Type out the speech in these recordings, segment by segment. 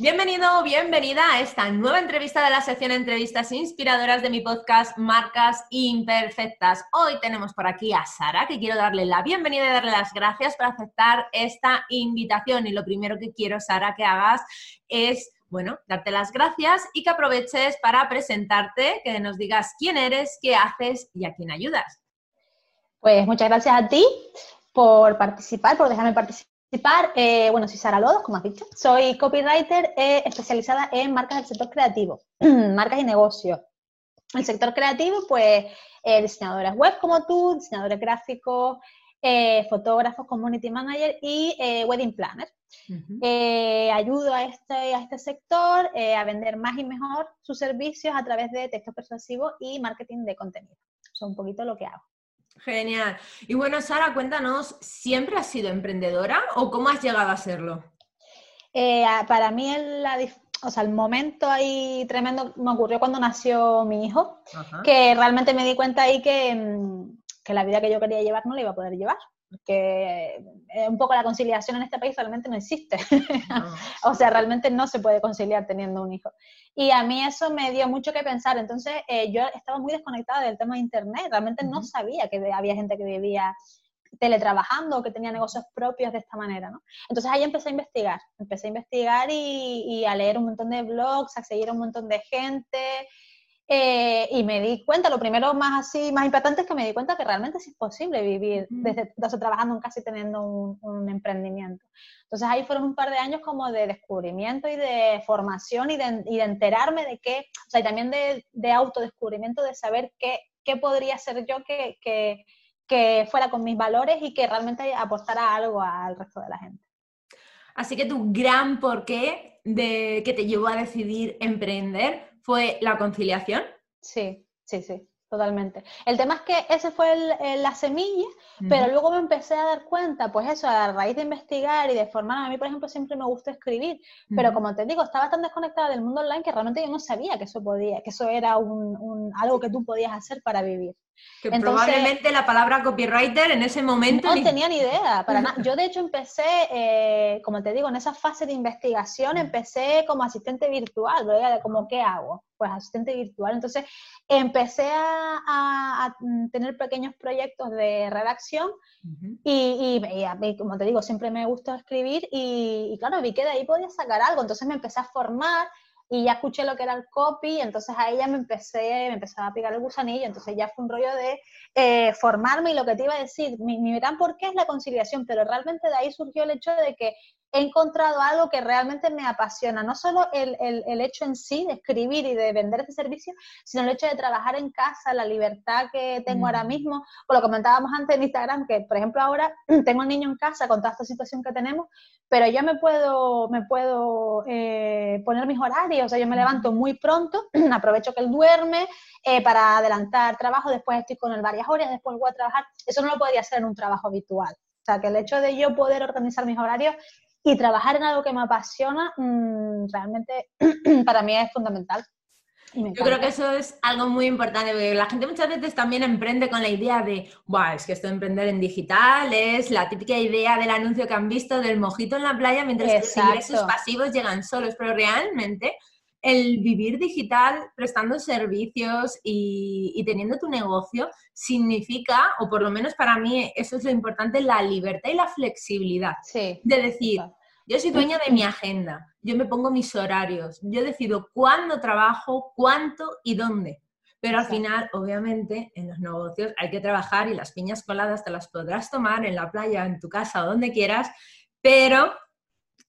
Bienvenido, bienvenida a esta nueva entrevista de la sección Entrevistas Inspiradoras de mi podcast Marcas Imperfectas. Hoy tenemos por aquí a Sara, que quiero darle la bienvenida y darle las gracias por aceptar esta invitación. Y lo primero que quiero, Sara, que hagas es, bueno, darte las gracias y que aproveches para presentarte, que nos digas quién eres, qué haces y a quién ayudas. Pues muchas gracias a ti por participar, por dejarme participar eh, bueno, soy Sara Lodos, como has dicho. Soy copywriter eh, especializada en marcas del sector creativo, marcas y negocios. El sector creativo, pues, eh, diseñadoras web como tú, diseñadores gráficos, fotógrafos, community manager y wedding planner. ayudo a este, a este sector a vender más y mejor sus servicios a través de textos persuasivos y marketing de contenido. Eso es un poquito lo que hago. Genial. Y bueno, Sara, cuéntanos, ¿siempre has sido emprendedora o cómo has llegado a serlo? Eh, para mí el, o sea, el momento ahí tremendo me ocurrió cuando nació mi hijo, que realmente me di cuenta ahí que, mm, que la vida que yo quería llevar no la iba a poder llevar que eh, un poco la conciliación en este país realmente no existe. o sea, realmente no se puede conciliar teniendo un hijo. Y a mí eso me dio mucho que pensar. Entonces, eh, yo estaba muy desconectada del tema de Internet. Realmente no sabía que había gente que vivía teletrabajando o que tenía negocios propios de esta manera, ¿no? Entonces ahí empecé a investigar, empecé a investigar y, y a leer un montón de blogs, a seguir a un montón de gente, eh, y me di cuenta, lo primero más así, más impactante es que me di cuenta que realmente sí es posible vivir desde, trabajando en casa y teniendo un, emprendimiento. Entonces ahí fueron un par de años como de descubrimiento y de formación y de, y de enterarme de qué, o sea, y también de, de autodescubrimiento, de saber qué, qué podría ser yo que, que, que fuera con mis valores y que realmente aportara algo al resto de la gente. Así que tu gran porqué de que te llevó a decidir emprender fue la conciliación. Sí, sí, sí, totalmente. El tema es que ese fue la semilla, pero luego me empecé a dar cuenta, pues eso, a raíz de investigar y de formar, a mí, por ejemplo, siempre me gusta escribir, pero como te digo, estaba tan desconectada del mundo online que realmente yo no sabía que eso podía, que eso era un, algo que tú podías hacer para vivir. Que probablemente la palabra copywriter en ese momento... No tenía ni idea, para nada. Yo de hecho empecé, eh, como te digo, en esa fase de investigación, empecé como asistente virtual, de como, ¿qué hago? Pues asistente virtual. Entonces empecé a, tener pequeños proyectos de redacción y, y, como te digo, siempre me gustó escribir y, y claro, vi que de ahí podía sacar algo. Entonces me empecé a formar y ya escuché lo que era el copy, entonces ahí ya me empecé, me empezaba a picar el gusanillo, entonces ya fue un rollo de eh, formarme y lo que te iba a decir, mi, mi gran por qué es la conciliación, pero realmente de ahí surgió el hecho de que he encontrado algo que realmente me apasiona, no solo el, el, hecho en sí de escribir y de vender este servicio, sino el hecho de trabajar en casa, la libertad que tengo ahora mm. mismo, por lo comentábamos antes en Instagram, que por ejemplo ahora tengo un niño en casa con toda esta situación que tenemos, pero yo me puedo, me puedo eh, poner mis horarios, o sea, yo me levanto muy pronto, aprovecho que él duerme eh, para adelantar trabajo, después estoy con él varias horas, después voy a trabajar, eso no lo podría hacer en un trabajo habitual. O sea, que el hecho de yo poder organizar mis horarios y trabajar en algo que me apasiona mm, realmente para mí es fundamental. Yo creo que eso es algo muy importante, porque la gente muchas veces también emprende con la idea de, Buah, es que esto de emprender en digital es la típica idea del anuncio que han visto del mojito en la playa, mientras que los ingresos pasivos llegan solos, pero realmente el vivir digital prestando servicios y, teniendo tu negocio significa, o por lo menos para mí eso es lo importante, la libertad y la flexibilidad. Sí. De decir, yo soy dueña de mi agenda, yo me pongo mis horarios, yo decido cuándo trabajo, cuánto y dónde. Pero al final, obviamente, en los negocios hay que trabajar y las piñas coladas te las podrás tomar en la playa, en tu casa o donde quieras, pero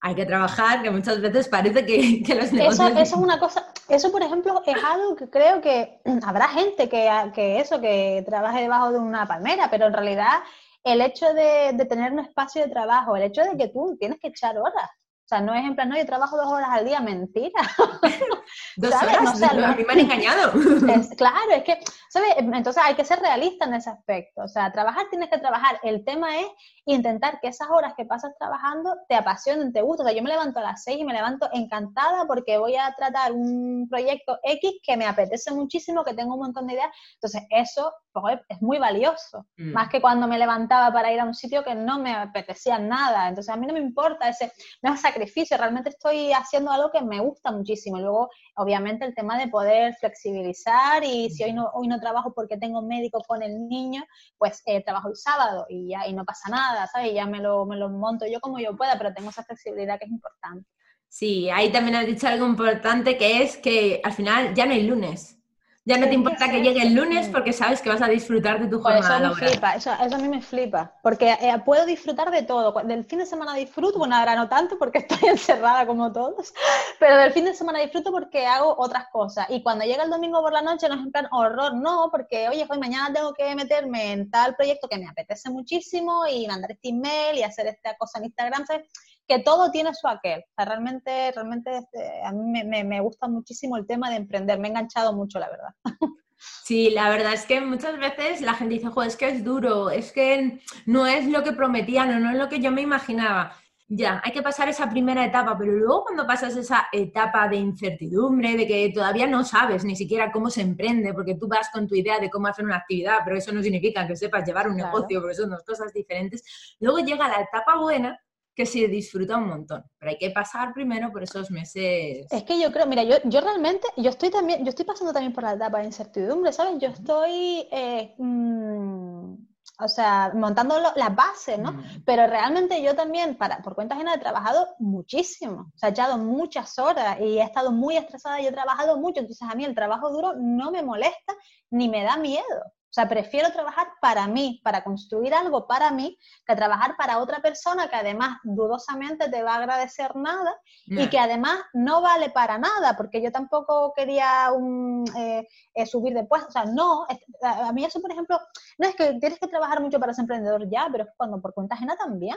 hay que trabajar, que muchas veces parece que, los negocios... Eso, es una cosa, eso por ejemplo es algo que creo que habrá gente que, que eso, que trabaje debajo de una palmera, pero en realidad el hecho de, tener un espacio de trabajo, el hecho de que tú tienes que echar horas, o sea, no es en plan, no, yo trabajo dos horas al día, mentira. dos horas, no, a mí me han engañado. claro, es que, ¿sabes? Entonces hay que ser realista en ese aspecto. O sea, trabajar tienes que trabajar. El tema es intentar que esas horas que pasas trabajando te apasionen, te gusten. O sea, yo me levanto a las seis y me levanto encantada porque voy a tratar un proyecto X que me apetece muchísimo, que tengo un montón de ideas. Entonces, eso pues, es muy valioso. Mm. Más que cuando me levantaba para ir a un sitio que no me apetecía nada. Entonces, a mí no me importa ese, no es sacrificio, realmente estoy haciendo algo que me gusta muchísimo. Y luego, obviamente, el tema de poder flexibilizar y si hoy no, hoy no trabajo porque tengo médico con el niño, pues eh, trabajo el sábado y ya y no pasa nada, ¿sabes? Y ya me lo, me lo monto yo como yo pueda, pero tengo esa flexibilidad que es importante. Sí, ahí también has dicho algo importante que es que al final ya no hay lunes. Ya no te importa que llegue el lunes porque sabes que vas a disfrutar de tu jornada eso Me flipa, eso, a mí me flipa, porque eh, puedo disfrutar de todo. Del fin de semana disfruto, bueno, ahora no tanto porque estoy encerrada como todos, pero del fin de semana disfruto porque hago otras cosas. Y cuando llega el domingo por la noche no es en plan horror, no, porque oye, hoy mañana tengo que meterme en tal proyecto que me apetece muchísimo y mandar este email y hacer esta cosa en Instagram, ¿sabes? Que todo tiene su aquel. O sea, realmente, realmente este, a mí me, gusta muchísimo el tema de emprender, me he enganchado mucho, la verdad. Sí, la verdad es que muchas veces la gente dice, joder, es que es duro, es que no es lo que prometían no es lo que yo me imaginaba. Ya, hay que pasar esa primera etapa, pero luego cuando pasas esa etapa de incertidumbre, de que todavía no sabes ni siquiera cómo se emprende, porque tú vas con tu idea de cómo hacer una actividad, pero eso no significa que sepas llevar un negocio, porque son dos cosas diferentes, luego llega la etapa buena que se disfruta un montón, pero hay que pasar primero por esos meses. Es que yo creo, mira, yo, yo realmente, yo estoy también, yo estoy pasando también por la etapa de incertidumbre, ¿sabes? Yo estoy, eh, mm, o sea, montando las bases, ¿no? Mm. Pero realmente yo también, para, por cuenta ajena, he trabajado muchísimo, o sea, he echado muchas horas y he estado muy estresada y he trabajado mucho, entonces a mí el trabajo duro no me molesta ni me da miedo. O sea, prefiero trabajar para mí, para construir algo para mí, que trabajar para otra persona que además dudosamente te va a agradecer nada y que además no vale para nada, porque yo tampoco quería un, eh, eh, subir de puesto. O sea, no, a mí eso, por ejemplo, no es que tienes que trabajar mucho para ser emprendedor ya, pero es cuando por cuenta ajena también.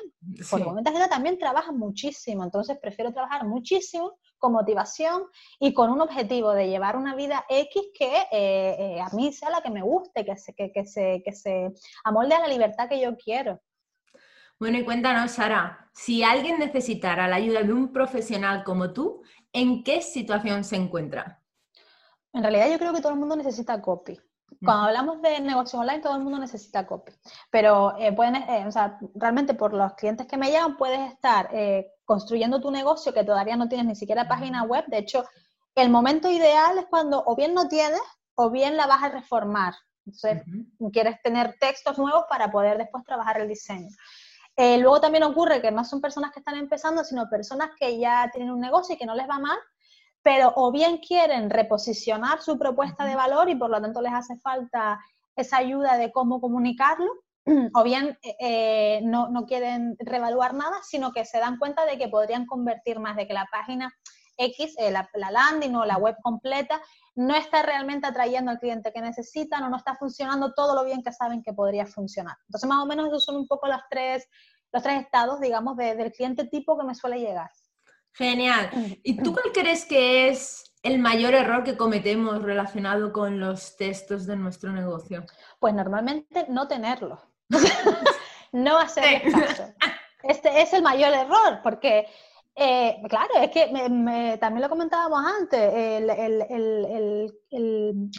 Por cuenta ajena también trabajas muchísimo, entonces prefiero trabajar muchísimo con motivación y con un objetivo de llevar una vida X que eh, eh, a mí sea la que me guste, que se, que, se, que se amolde a la libertad que yo quiero. Bueno, y cuéntanos, Sara, si alguien necesitara la ayuda de un profesional como tú, ¿en qué situación se encuentra? En realidad yo creo que todo el mundo necesita copy. Cuando hablamos de negocios online, todo el mundo necesita copy. Pero eh, pueden, o sea, realmente por los clientes que me llegan, puedes estar construyendo tu negocio que todavía no tienes ni siquiera página web. De hecho, el momento ideal es cuando o bien no tienes o bien la vas a reformar. Entonces, quieres tener textos nuevos para poder después trabajar el diseño. Eh, luego también ocurre que no son personas que están empezando, sino personas que ya tienen un negocio y que no les va mal, pero o bien quieren reposicionar su propuesta de valor y por lo tanto les hace falta esa ayuda de cómo comunicarlo, o bien eh, no, quieren revaluar nada, sino que se dan cuenta de que podrían convertir más, de que la página X, eh, la, landing o la web completa, no está realmente atrayendo al cliente que necesitan o no está funcionando todo lo bien que saben que podría funcionar. Entonces, más o menos esos son un poco los tres, los tres estados, digamos, del cliente tipo que me suele llegar. Genial. ¿Y tú cuál crees que es el mayor error que cometemos relacionado con los textos de nuestro negocio? Pues normalmente no tenerlo. No hacer caso. Este es el mayor error, porque, eh, claro, es que también lo comentábamos antes,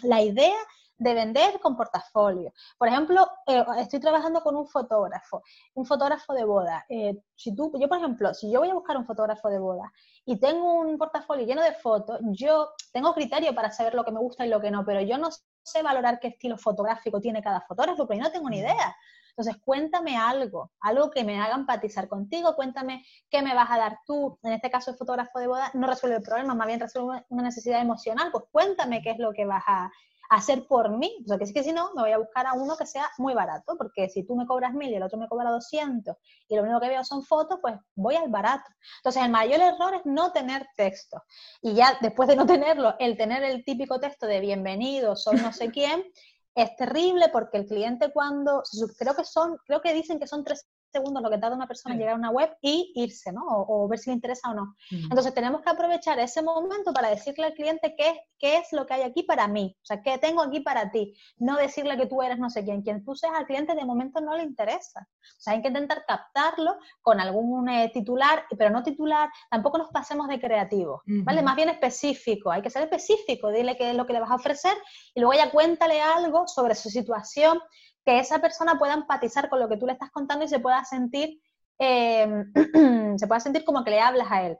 la idea de vender con portafolio. Por ejemplo, eh, estoy trabajando con un fotógrafo, un fotógrafo de boda. Eh, si tú, yo, por ejemplo, si yo voy a buscar un fotógrafo de boda y tengo un portafolio lleno de fotos, yo tengo criterio para saber lo que me gusta y lo que no, pero yo no sé valorar qué estilo fotográfico tiene cada fotógrafo, porque no tengo ni idea. Entonces, cuéntame algo, algo que me haga empatizar contigo, cuéntame qué me vas a dar tú. En este caso, el fotógrafo de boda no resuelve el problema, más bien resuelve una necesidad emocional. Pues cuéntame qué es lo que vas a hacer por mí. O sea, que es que si no, me voy a buscar a uno que sea muy barato, porque si tú me cobras mil y el otro me cobra 200 y lo único que veo son fotos, pues voy al barato. Entonces, el mayor error es no tener texto. Y ya después de no tenerlo, el tener el típico texto de bienvenido, soy no sé quién, es terrible porque el cliente cuando, creo que son, creo que dicen que son tres segundos lo que tarda una persona en llegar a una web y irse, ¿no? O, ver si le interesa o no. Entonces tenemos que aprovechar ese momento para decirle al cliente qué, qué es lo que hay aquí para mí, o sea, qué tengo aquí para ti. No decirle que tú eres no sé quién. Quien tú seas al cliente de momento no le interesa. O sea, hay que intentar captarlo con algún eh, titular, pero no titular, tampoco nos pasemos de creativo, ¿vale? Más bien específico, hay que ser específico, dile qué es lo que le vas a ofrecer y luego ya cuéntale algo sobre su situación que esa persona pueda empatizar con lo que tú le estás contando y se pueda sentir, em, se pueda sentir como que le hablas a él.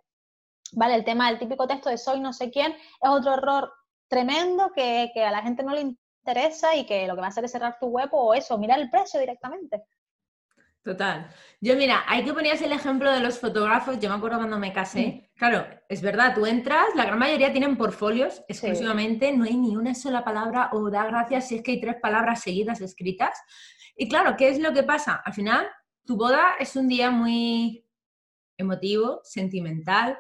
¿Vale? El tema del típico texto de soy no sé quién es otro error tremendo que, que a la gente no le interesa y que lo que va a hacer es cerrar tu web o eso, mirar el precio directamente. Total. Yo, mira, hay que ponías el ejemplo de los fotógrafos. Yo me acuerdo cuando me casé. Claro, es verdad, tú entras, la gran mayoría tienen portfolios exclusivamente, no hay ni una sola palabra o da gracias si es que hay tres palabras seguidas escritas. Y claro, ¿qué es lo que pasa? Al final, tu boda es un día muy emotivo, sentimental.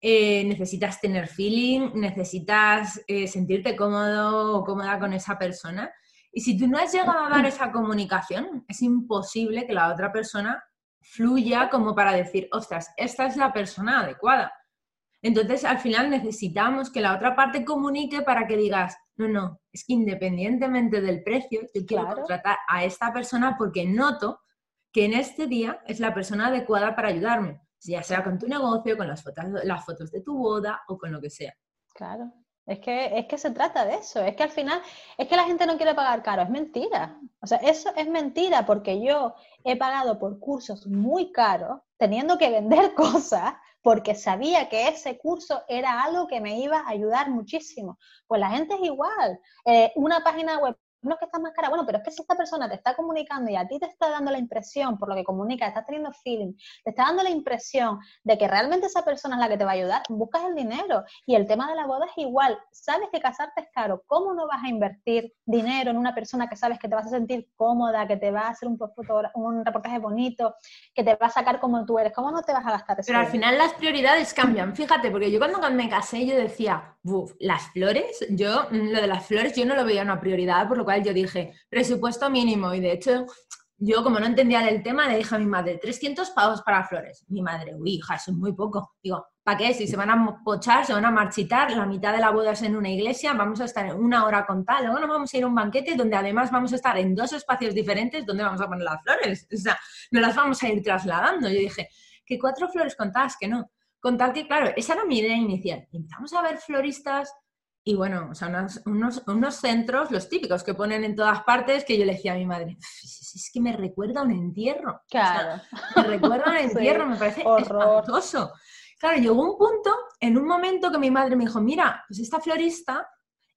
Eh, necesitas tener feeling, necesitas eh, sentirte cómodo o cómoda con esa persona. Y si tú no has llegado a dar esa comunicación, es imposible que la otra persona fluya como para decir, ostras, esta es la persona adecuada. Entonces, al final necesitamos que la otra parte comunique para que digas, no, no, es que independientemente del precio, yo quiero contratar a esta persona porque noto que en este día es la persona adecuada para ayudarme, ya sea con tu negocio, con las fotos, las fotos de tu boda o con lo que sea. Claro. Es que, es que se trata de eso, es que al final, es que la gente no quiere pagar caro, es mentira. O sea, eso es mentira porque yo he pagado por cursos muy caros, teniendo que vender cosas, porque sabía que ese curso era algo que me iba a ayudar muchísimo. Pues la gente es igual. Eh, una página web no es que está más cara, bueno, pero es que si esta persona te está comunicando y a ti te está dando la impresión, por lo que comunica, estás teniendo feeling, te está dando la impresión de que realmente esa persona es la que te va a ayudar, buscas el dinero. Y el tema de la boda es igual, sabes que casarte es caro, ¿cómo no vas a invertir dinero en una persona que sabes que te vas a sentir cómoda, que te va a hacer un, un reportaje bonito, que te va a sacar como tú eres? ¿Cómo no te vas a gastar eso? Pero al final las prioridades cambian, fíjate, porque yo cuando me casé yo decía, las flores, yo, mm, lo de las flores, yo no lo veía una prioridad, por lo yo dije, presupuesto mínimo. Y de hecho, yo como no entendía del tema, le dije a mi madre, 300 pavos para flores. Mi madre, uy, hija, eso es muy poco. Digo, ¿para qué? Si se van a pochar, se van a marchitar, la mitad de la boda es en una iglesia, vamos a estar una hora con tal, luego nos vamos a ir a un banquete donde además vamos a estar en dos espacios diferentes donde vamos a poner las flores. O sea, no las vamos a ir trasladando. Yo dije, que cuatro flores contadas, que no. Con tal que, claro, esa era mi idea inicial. Empezamos a ver floristas y bueno, o sea, unos, unos, centros, los típicos que ponen en todas partes, que yo le decía a mi madre, es que me recuerda a un entierro. Claro. me recuerda a un entierro, me parece espantoso. Claro, llegó un punto, en un momento que mi madre me dijo, mira, pues esta florista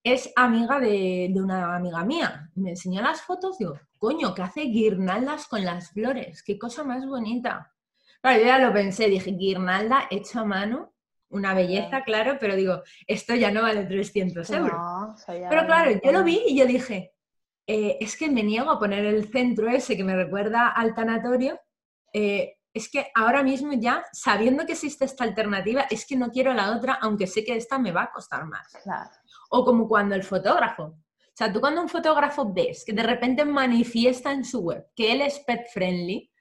es amiga de, de una amiga mía. me enseñó las fotos, digo, coño, que hace guirnaldas con las flores, qué cosa más bonita. Claro, yo ya lo pensé, dije, guirnalda hecha a mano, una belleza, claro, pero digo, esto ya no vale 300 euros. pero claro, yo lo vi y yo dije, eh, es que me niego a poner el centro ese que me recuerda al tanatorio. Eh, es que ahora mismo ya, sabiendo que existe esta alternativa, es que no quiero la otra, aunque sé que esta me va a costar más. O como cuando el fotógrafo. O sea, tú cuando un fotógrafo ves que de repente manifiesta en su web que él es pet friendly,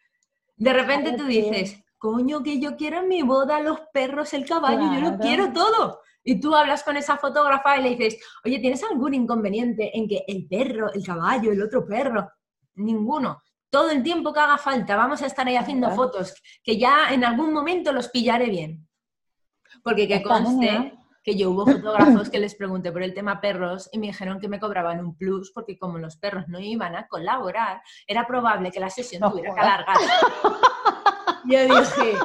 de repente tú dices, coño, que yo quiero en mi boda los perros, el caballo, yo lo quiero todo. Y tú hablas con esa fotógrafa y le dices, oye, ¿tienes algún inconveniente en que el perro, el caballo, el otro perro? Ninguno. Todo el tiempo que haga falta, vamos a estar ahí haciendo fotos, que ya en algún momento los pillaré bien. Porque que conste que yo hubo fotógrafos que les pregunté por el tema perros y me dijeron que me cobraban un plus porque como los perros no iban a colaborar, era probable que la sesión tuviera que alargar. Yo dije,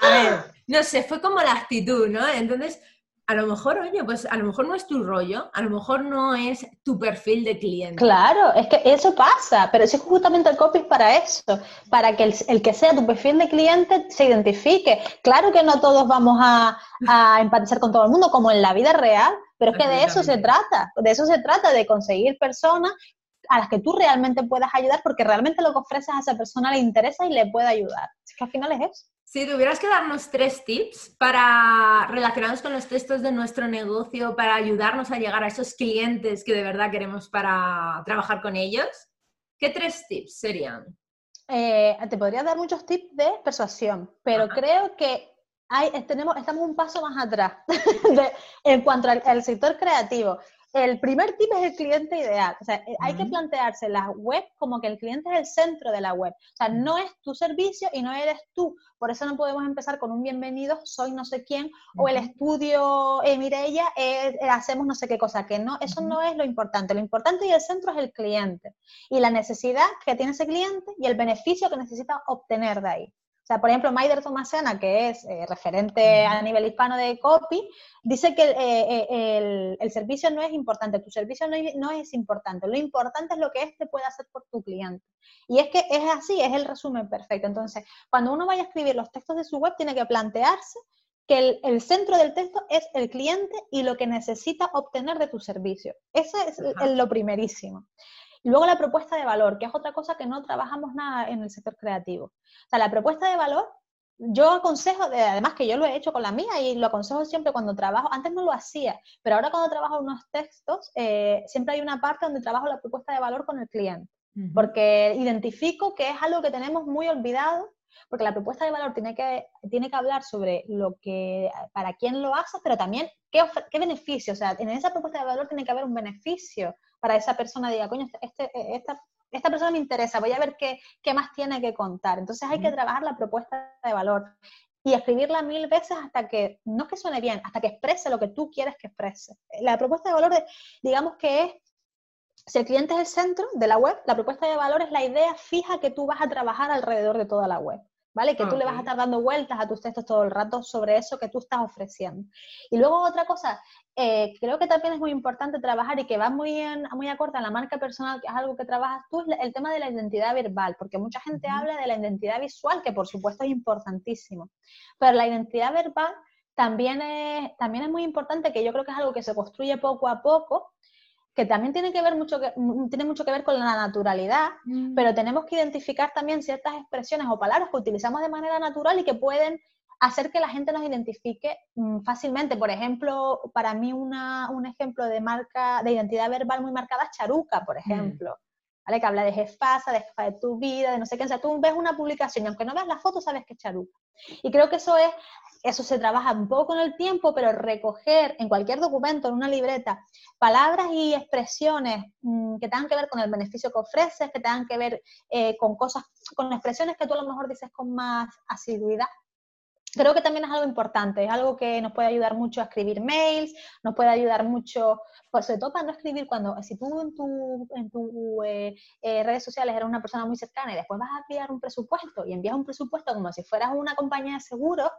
a ver, no sé, fue como la actitud, ¿no? Entonces, a lo mejor, oye, pues a lo mejor no es tu rollo, a lo mejor no es tu perfil de cliente. Claro, es que eso pasa, pero es justamente el copy para eso, para que el, que sea tu perfil de cliente se identifique. Claro que no todos vamos a, empatizar con todo el mundo, como en la vida real, pero es que de eso se trata, de eso se trata, de conseguir personas a las que tú realmente puedas ayudar, porque realmente lo que ofreces a esa persona le interesa y le puede ayudar. Es que al final es eso. Si tuvieras que darnos tres tips para relacionados con los textos de nuestro negocio, para ayudarnos a llegar a esos clientes que de verdad queremos para trabajar con ellos, ¿qué tres tips serían? eh, te podría dar muchos tips de persuasión, pero creo que hay, tenemos, estamos un paso más atrás en cuanto al, sector creativo. El primer tip es el cliente ideal. O sea, eh, hay que plantearse la web como que el cliente es el centro de la web. O sea, no es tu servicio y no eres tú. Por eso no podemos empezar con un bienvenido, soy no sé quién, o el estudio eh, Mireia, eh, hacemos no sé qué cosa. Que no, eso no es lo importante. Lo importante y el centro es el cliente. Y la necesidad que tiene ese cliente y el beneficio que necesita obtener de ahí. O sea, por ejemplo, Maider Tomasena, que es eh, referente a nivel hispano de copy, dice que eh, eh, el, servicio no es importante, tu servicio no, es importante, lo importante es lo que éste puede hacer por tu cliente. Y es que es así, es el resumen perfecto. Entonces, cuando uno vaya a escribir los textos de su web, tiene que plantearse que el, centro del texto es el cliente y lo que necesita obtener de tu servicio. Eso es lo primerísimo. Y luego la propuesta de valor, que es otra cosa que no trabajamos nada en el sector creativo. O sea, la propuesta de valor, yo aconsejo, además que yo lo he hecho con la mía y lo aconsejo siempre cuando trabajo, antes no lo hacía, pero ahora cuando trabajo unos textos, eh, siempre hay una parte donde trabajo la propuesta de valor con el cliente, porque identifico que es algo que tenemos muy olvidado porque la propuesta de valor tiene que, tiene que hablar sobre lo que, para quién lo hace, pero también qué, qué beneficio, o sea, en esa propuesta de valor tiene que haber un beneficio para esa persona, diga, coño, este, este esta, esta persona me interesa, voy a ver qué, qué más tiene que contar. Entonces hay que trabajar la propuesta de valor y escribirla mil veces hasta que, no que suene bien, hasta que exprese lo que tú quieres que exprese. La propuesta de valor, digamos que es si el cliente es el centro de la web, la propuesta de valor es la idea fija que tú vas a trabajar alrededor de toda la web. ¿Vale? Que tú le vas a estar dando vueltas a tus textos todo el rato sobre eso que tú estás ofreciendo. Y luego otra cosa, eh, creo que también es muy importante trabajar y que va muy, en, muy acorde a la marca personal, que es algo que trabajas tú, es el tema de la identidad verbal, porque mucha gente habla de la identidad visual, que por supuesto es importantísimo, pero la identidad verbal también es, también es muy importante, que yo creo que es algo que se construye poco a poco, que también tiene que ver mucho que, mm, tiene mucho que ver con la naturalidad, mm. pero tenemos que identificar también ciertas expresiones o palabras que utilizamos de manera natural y que pueden hacer que la gente nos identifique mm, fácilmente. Por ejemplo, para mí una, un ejemplo de marca, de identidad verbal muy marcada es Charuca, por ejemplo. ¿Vale? Que habla de jefasa, de jefa de tu vida, de no sé qué. O sea, tú ves una publicación y aunque no veas la foto, sabes que es Charuca. Y creo que eso es eso se trabaja un poco con el tiempo, pero recoger en cualquier documento, en una libreta, palabras y expresiones mm, que tengan que ver con el beneficio que ofreces, que tengan que ver eh, con cosas, con expresiones que tú a lo mejor dices con más asiduidad. Creo que también es algo importante, es algo que nos puede ayudar mucho a escribir mails, nos puede ayudar mucho, pues sobre todo para no escribir cuando, si tú en tu, en eh, eh, redes sociales eres una persona muy cercana y después vas a enviar un presupuesto y envías un presupuesto como si fueras una compañía de seguros,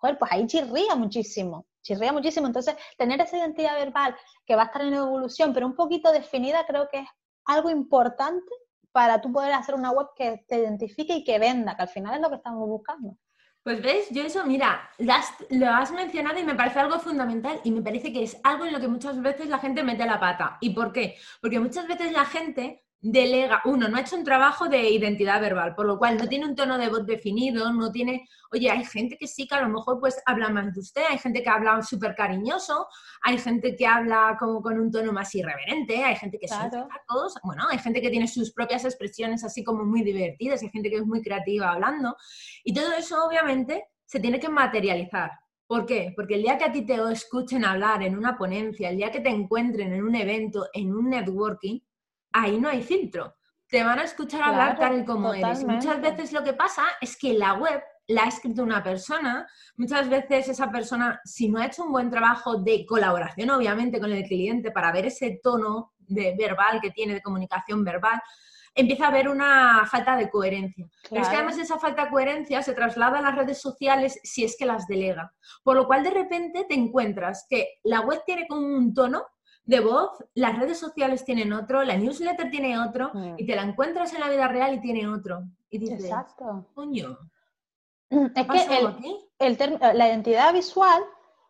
pues ahí chirría muchísimo, chirría muchísimo. Entonces, tener esa identidad verbal que va a estar en evolución, pero un poquito definida, creo que es algo importante para tú poder hacer una web que te identifique y que venda, que al final es lo que estamos buscando. Pues ves, yo eso, mira, lo has mencionado y me parece algo fundamental y me parece que es algo en lo que muchas veces la gente mete la pata. ¿Y por qué? Porque muchas veces la gente delega, uno, no ha hecho un trabajo de identidad verbal, por lo cual no tiene un tono de voz definido, no tiene, oye, hay gente que sí que a lo mejor pues habla más de usted, hay gente que habla súper cariñoso, hay gente que habla como con un tono más irreverente, hay gente que claro. todos, bueno, hay gente que tiene sus propias expresiones así como muy divertidas, hay gente que es muy creativa hablando, y todo eso obviamente se tiene que materializar. ¿Por qué? Porque el día que a ti te escuchen hablar en una ponencia, el día que te encuentren en un evento, en un networking, ahí no hay filtro. Te van a escuchar hablar tal y como eres. Muchas veces lo que pasa es que la web la ha escrito una persona, muchas veces esa persona, si no ha hecho un buen trabajo de colaboración, obviamente, con el cliente para ver ese tono de verbal que tiene, de comunicación verbal, empieza a haber una falta de coherencia. Pero es que además esa falta de coherencia se traslada a las redes sociales si es que las delega. Por lo cual de repente te encuentras que la web tiene como un tono de voz, las redes sociales tienen otro, la newsletter tiene otro, mm. y te la encuentras en la vida real y tiene otro. Y dices, Exacto. coño. Es que el, la identidad visual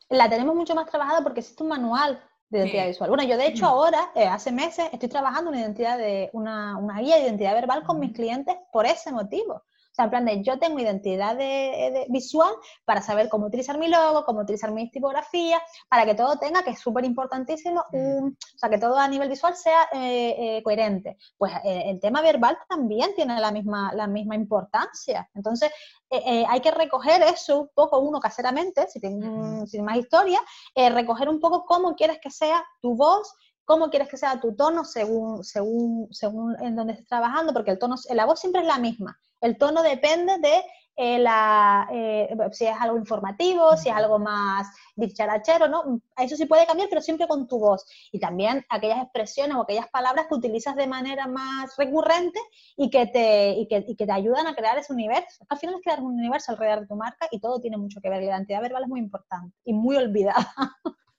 la tenemos mucho más trabajada porque existe un manual de identidad visual. Bueno, yo de hecho ahora, eh, hace meses, estoy trabajando una identidad de, una, una, guía de identidad verbal con mis clientes por ese motivo. Sea, en plan de yo tengo identidad de, visual para saber cómo utilizar mi logo, cómo utilizar mi tipografía, para que todo tenga, que es súper importantísimo, o sea, que todo a nivel visual sea eh, eh, coherente. Pues eh, el tema verbal también tiene la misma, la misma importancia. Entonces, hay que recoger eso un poco uno caseramente, si sin más historia, recoger un poco cómo quieres que sea tu voz, cómo quieres que sea tu tono según, según, según en donde estés trabajando, porque el tono, la voz siempre es la misma. El tono depende de eh, la, eh, si es algo informativo, si es algo más dicharachero, ¿no? Eso sí puede cambiar, pero siempre con tu voz. Y también aquellas expresiones o aquellas palabras que utilizas de manera más recurrente y que te, y que, y que te ayudan a crear ese universo. Al final es crear un universo alrededor de tu marca y todo tiene mucho que ver. La identidad verbal es muy importante y muy olvidada.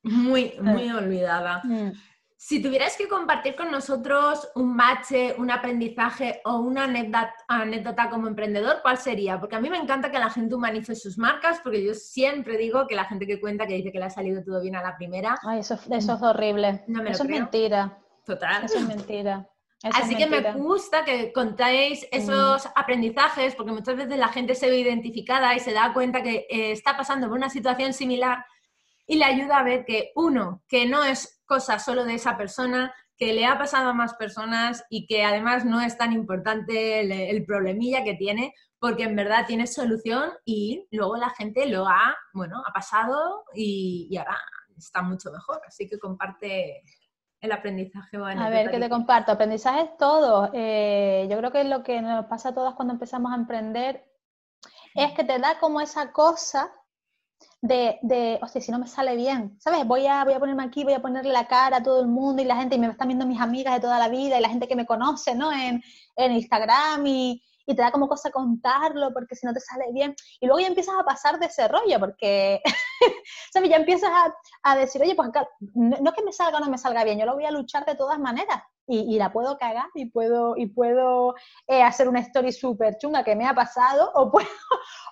Muy, muy olvidada. Mm. Si tuvieras que compartir con nosotros un match, un aprendizaje o una anécdota, como emprendedor, ¿cuál sería? Porque a mí me encanta que la gente humanice sus marcas, porque yo siempre digo que la gente que cuenta que dice que le ha salido todo bien a la primera. Ay, eso, es horrible. eso es mentira. Total. Eso es mentira. Así que me gusta que contáis esos mm. aprendizajes, porque muchas veces la gente se ve identificada y se da cuenta que eh, está pasando por una situación similar y le ayuda a ver que, uno, que no es cosa solo de esa persona, que le ha pasado a más personas y que además no es tan importante el, problemilla que tiene, porque en verdad tiene solución y luego la gente lo ha, bueno, ha pasado y, ahora está mucho mejor. Así que comparte el aprendizaje. a ver, ¿qué te comparto? Aprendizaje es todo. Eh, yo creo que lo que nos pasa a todas cuando empezamos a emprender es que te da como esa cosa de, de, hostia, si no me sale bien, ¿sabes? Voy a, voy a ponerme aquí, voy a ponerle la cara a todo el mundo y la gente, y me están viendo mis amigas de toda la vida y la gente que me conoce, ¿no? En, en Instagram y, y te da como cosa contarlo porque si no te sale bien. Y luego ya empiezas a pasar de ese rollo porque, ¿sabes? Ya empiezas a, a decir, oye, pues no, no, que me salga o no me salga bien, yo lo voy a luchar de todas maneras y, la puedo cagar y puedo, y puedo eh, hacer una story súper chunga que me ha pasado o puedo,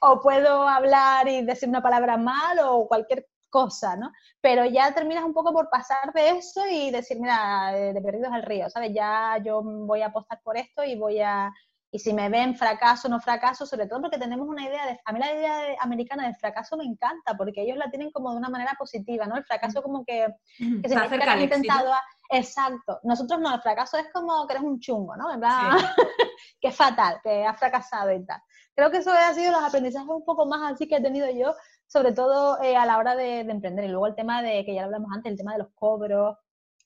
o puedo hablar y decir una palabra mal o cualquier cosa, ¿no? Pero ya terminas un poco por pasar de eso y decir, mira, de perdidos al río, ¿sabes? Ya yo voy a apostar por esto y voy a, y si me ven fracaso no fracaso, sobre todo porque tenemos una idea de, a mí la idea americana del fracaso me encanta, porque ellos la tienen como de una manera positiva, ¿no? El fracaso como que, que significa que han intentado, exacto, nosotros no, el fracaso es como que eres un chungo, ¿no? ¿Verdad? que es fatal, que has fracasado y tal. Creo que eso ha sido los aprendizajes un poco más así que he tenido yo, sobre todo eh, a la hora de, emprender. Y luego el tema de, que ya lo hablamos antes, el tema de los cobros,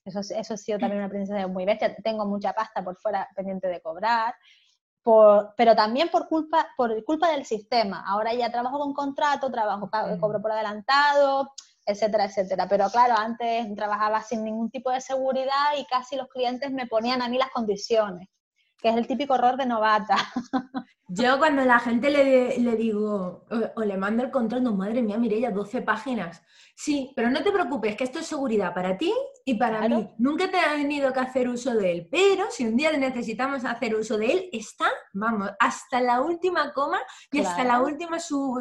eso, eso ha sido también una aprendizaje muy bestia. Tengo mucha pasta por fuera pendiente de cobrar pero también por culpa, por culpa del sistema. Ahora ya trabajo con contrato, trabajo, cobro por adelantado, etcétera, etcétera. Pero claro, antes trabajaba sin ningún tipo de seguridad y casi los clientes me ponían a mí las condiciones que es el típico error de novata. Yo cuando la gente le, le digo o, le mando el control, no, madre mía, ya 12 páginas. Sí, pero no te preocupes, que esto es seguridad para ti y para mí. Nunca te ha venido que hacer uso de él, pero si un día necesitamos hacer uso de él, está, vamos, hasta la última coma y hasta la última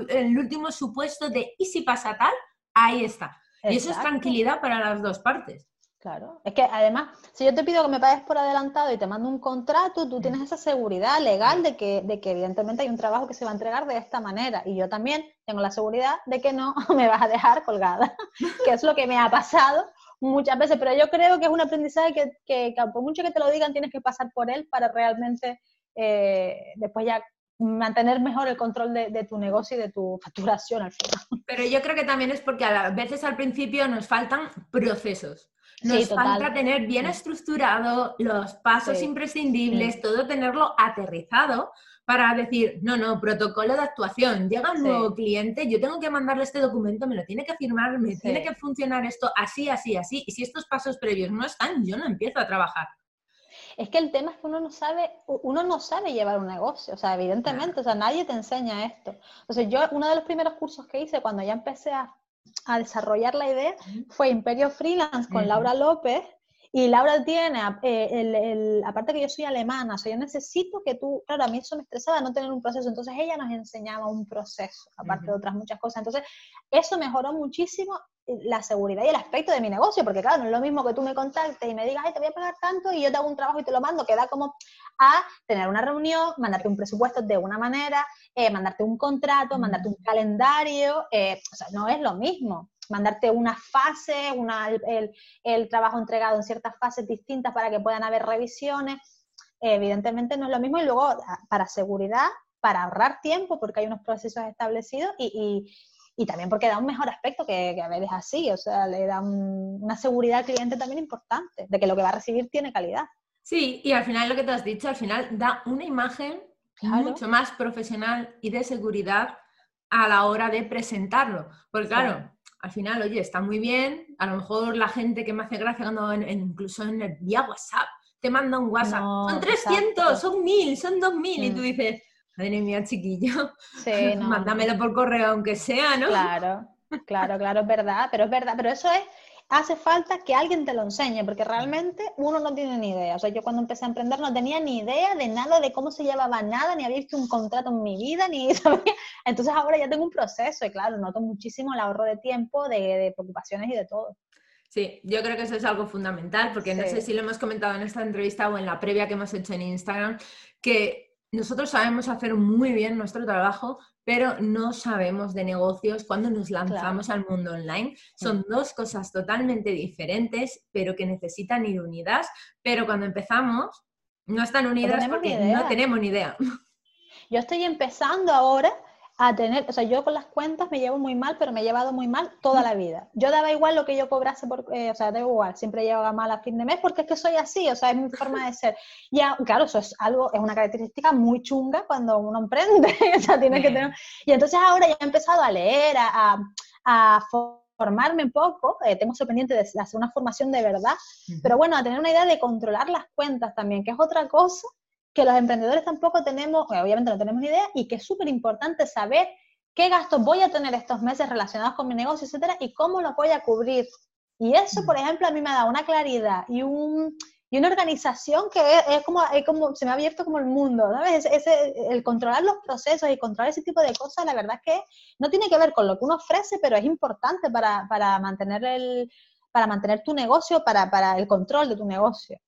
el último supuesto de y si pasa tal, ahí está. Y eso es tranquilidad para las dos partes. Claro, es que además, si yo te pido que me pagues por adelantado y te mando un contrato, tú tienes esa seguridad legal de que, de que evidentemente hay un trabajo que se va a entregar de esta manera. Y yo también tengo la seguridad de que no me vas a dejar colgada, que es lo que me ha pasado muchas veces. Pero yo creo que es un aprendizaje que, que, por mucho que te lo digan, tienes que pasar por él para realmente eh, después ya mantener mejor el control de, de, tu negocio y de tu facturación al final. Pero yo creo que también es porque a veces al principio nos faltan procesos. Nos falta tener bien estructurado los pasos imprescindibles, todo tenerlo aterrizado para decir, no, no, protocolo de actuación, llega un nuevo cliente, yo tengo que mandarle este documento, me lo tiene que firmar, me tiene que funcionar esto así, así, así, y si estos pasos previos no están, yo no empiezo a trabajar. Es que el tema es que uno no sabe, uno no sabe llevar un negocio, o sea, evidentemente, o sea, nadie te enseña esto. Entonces, yo, uno de los primeros cursos que hice cuando ya empecé a a desarrollar la idea fue Imperio Freelance con Laura López. Y Laura tiene, eh, el, aparte que yo soy alemana, o sea, yo necesito que tú, claro, a mí eso me estresaba no tener un proceso, entonces ella nos enseñaba un proceso, aparte de otras muchas cosas. Entonces, eso mejoró muchísimo la seguridad y el aspecto de mi negocio, porque claro, no es lo mismo que tú me contactes y me digas, ay, te voy a pagar tanto y yo te hago un trabajo y te lo mando, queda como a tener una reunión, mandarte un presupuesto de una manera, eh, mandarte un contrato, mandarte un calendario, eh, o sea, no es lo mismo. Mandarte una fase, una, el, el, trabajo entregado en ciertas fases distintas para que puedan haber revisiones. evidentemente no es lo mismo y luego ah, para seguridad, para ahorrar tiempo, porque hay unos procesos establecidos y, y también porque da un mejor aspecto que, que a veces así, o sea, le da una seguridad al cliente también importante, de que lo que va a recibir tiene calidad. Sí, y al final lo que te has dicho, al final da una imagen mucho más profesional y de seguridad a la hora de presentarlo. Porque claro, al final, oye, está muy bien, a lo mejor la gente que me hace gracia cuando incluso en el vía WhatsApp te manda un WhatsApp, son 300, son 1000, son 2000 y tú mm. dices, madre mía, chiquillo, sí, mándamelo por correo aunque sea, ¿no? Claro, claro, claro, es verdad, pero es verdad, pero eso es hace falta que alguien te lo enseñe, porque realmente uno no tiene ni idea. O sea, yo cuando empecé a emprender no tenía ni idea de nada, de cómo se llevaba nada, ni había visto un contrato en mi vida, ni sabía. Entonces ahora ya tengo un proceso y claro, noto muchísimo el ahorro de tiempo, de, preocupaciones y de todo. Sí, yo creo que eso es algo fundamental, porque no sé si lo hemos comentado en esta entrevista o en la previa que hemos hecho en Instagram, que nosotros sabemos hacer muy bien nuestro trabajo, pero no sabemos de negocios cuando nos lanzamos al mundo online. Son dos cosas totalmente diferentes, pero que necesitan ir unidas. Pero cuando empezamos, no están unidas porque no tenemos ni idea. Yo estoy empezando ahora a tener, o sea, yo con las cuentas me llevo muy mal, pero me he llevado muy mal toda la vida. Yo daba igual lo que yo cobrase, por, eh, o sea, da igual, siempre llevaba mal a fin de mes porque es que soy así, o sea, es mi forma de ser. Y claro, eso es algo, es una característica muy chunga cuando uno emprende, o sea, tiene que tener... Y entonces ahora ya he empezado a leer, a, a, formarme un poco, eh, tengo sorprendente de hacer una formación de verdad, pero bueno, a tener una idea de controlar las cuentas también, que es otra cosa que los emprendedores tampoco tenemos, obviamente no tenemos ni idea, y que es súper importante saber qué gastos voy a tener estos meses relacionados con mi negocio, etcétera, y cómo los voy a cubrir. Y eso, por ejemplo, a mí me ha dado una claridad y, un, y una organización que es, como, es como, se me ha abierto como el mundo, ¿sabes? Ese, el controlar los procesos y controlar ese tipo de cosas, la verdad es que no tiene que ver con lo que uno ofrece, pero es importante para, para mantener, el, para mantener tu negocio, para, para el control de tu negocio.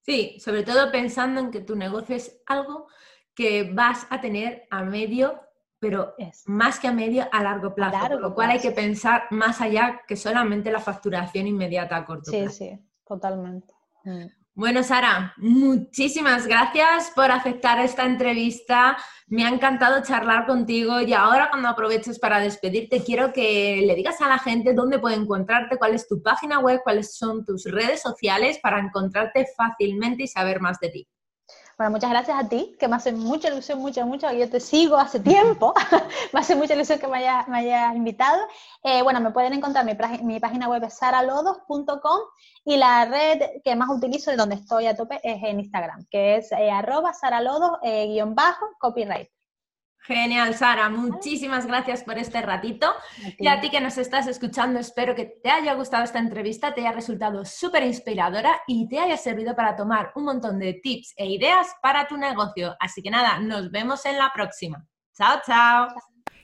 Sí, sobre todo pensando en que tu negocio es algo que vas a tener a medio, pero más que a medio, a largo plazo, por lo cual hay que pensar más allá que solamente la facturación inmediata a corto plazo. Sí, sí, totalmente. Mm. Bueno, Sara, muchísimas gracias por aceptar esta entrevista. Me ha encantado charlar contigo y ahora cuando aproveches para despedirte, quiero que le digas a la gente dónde puede encontrarte, cuál es tu página web, cuáles son tus redes sociales para encontrarte fácilmente y saber más de ti. Bueno, muchas gracias a ti, que me hace mucha ilusión, mucho, mucho, yo te sigo hace tiempo, me hace mucha ilusión que me hayas haya invitado. Eh, bueno, me pueden encontrar, mi, mi página web es saralodos.com y la red que más utilizo y donde estoy a tope es en Instagram, que es eh, arroba saralodos-copyright. Genial, Sara. Muchísimas gracias por este ratito. Y a ti que nos estás escuchando, espero que te haya gustado esta entrevista, te haya resultado súper inspiradora y te haya servido para tomar un montón de tips e ideas para tu negocio. Así que nada, nos vemos en la próxima. Chao, chao.